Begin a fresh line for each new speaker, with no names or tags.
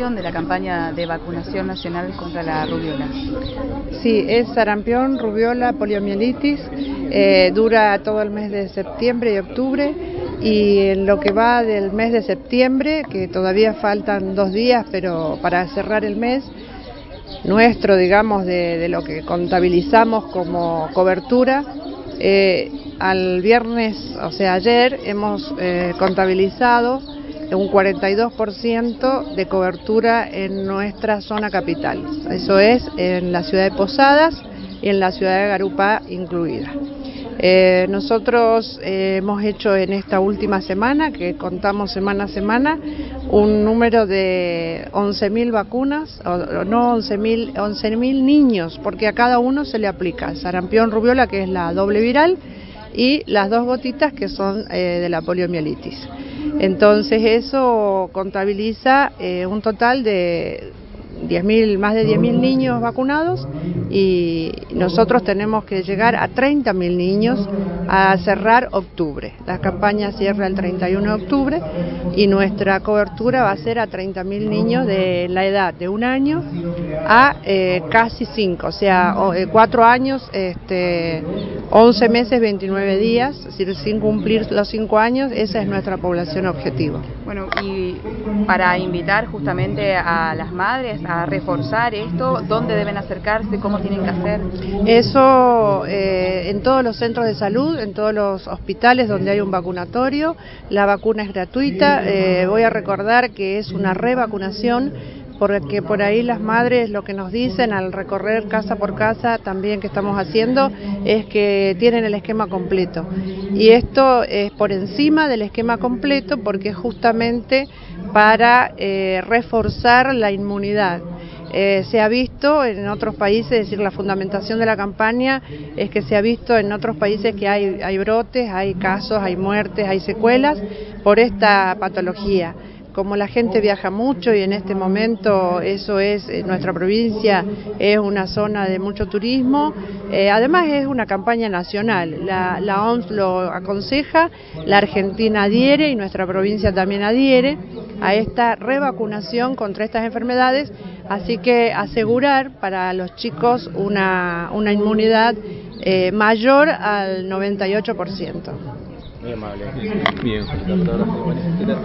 de la campaña de vacunación nacional contra la rubiola?
Sí, es sarampión, rubiola, poliomielitis, eh, dura todo el mes de septiembre y octubre y en lo que va del mes de septiembre, que todavía faltan dos días, pero para cerrar el mes, nuestro, digamos, de, lo que contabilizamos como cobertura, eh, al viernes, o sea, ayer, hemos eh, contabilizado un 42% de cobertura en nuestra zona capital. Eso es en la ciudad de Posadas y en la ciudad de Garupa incluida. Eh, nosotros eh, hemos hecho en esta última semana, que contamos semana a semana, un número de 11.000 vacunas, o, no 11.000 11 niños, porque a cada uno se le aplica sarampión rubiola, que es la doble viral, y las dos gotitas que son eh, de la poliomielitis. Entonces eso contabiliza un total de 10.000, más de 10.000 niños vacunados y nosotros tenemos que llegar a 30.000 niños a cerrar octubre. La campaña cierra el 31 de octubre y nuestra cobertura va a ser a 30.000 niños de la edad de un año a eh, casi 5, o sea, 4 eh, años, este, 11 meses, 29 días, es decir, sin cumplir los 5 años, esa es nuestra población objetivo.
Bueno, y para invitar justamente a las madres a reforzar esto, ¿dónde deben acercarse? ¿Cómo tienen que hacer?
Eso eh, en todos los centros de salud, en todos los hospitales donde hay un vacunatorio, la vacuna es gratuita, eh, voy a recordar que es una revacunación porque por ahí las madres lo que nos dicen al recorrer casa por casa también que estamos haciendo es que tienen el esquema completo. Y esto es por encima del esquema completo porque es justamente para eh, reforzar la inmunidad. Eh, se ha visto en otros países, es decir, la fundamentación de la campaña es que se ha visto en otros países que hay, hay brotes, hay casos, hay muertes, hay secuelas por esta patología. Como la gente viaja mucho y en este momento eso es, eh, nuestra provincia es una zona de mucho turismo, eh, además es una campaña nacional, la, la OMS lo aconseja, la Argentina adhiere y nuestra provincia también adhiere a esta revacunación contra estas enfermedades, así que asegurar para los chicos una, una inmunidad eh, mayor al 98%.
Muy amable. Bien,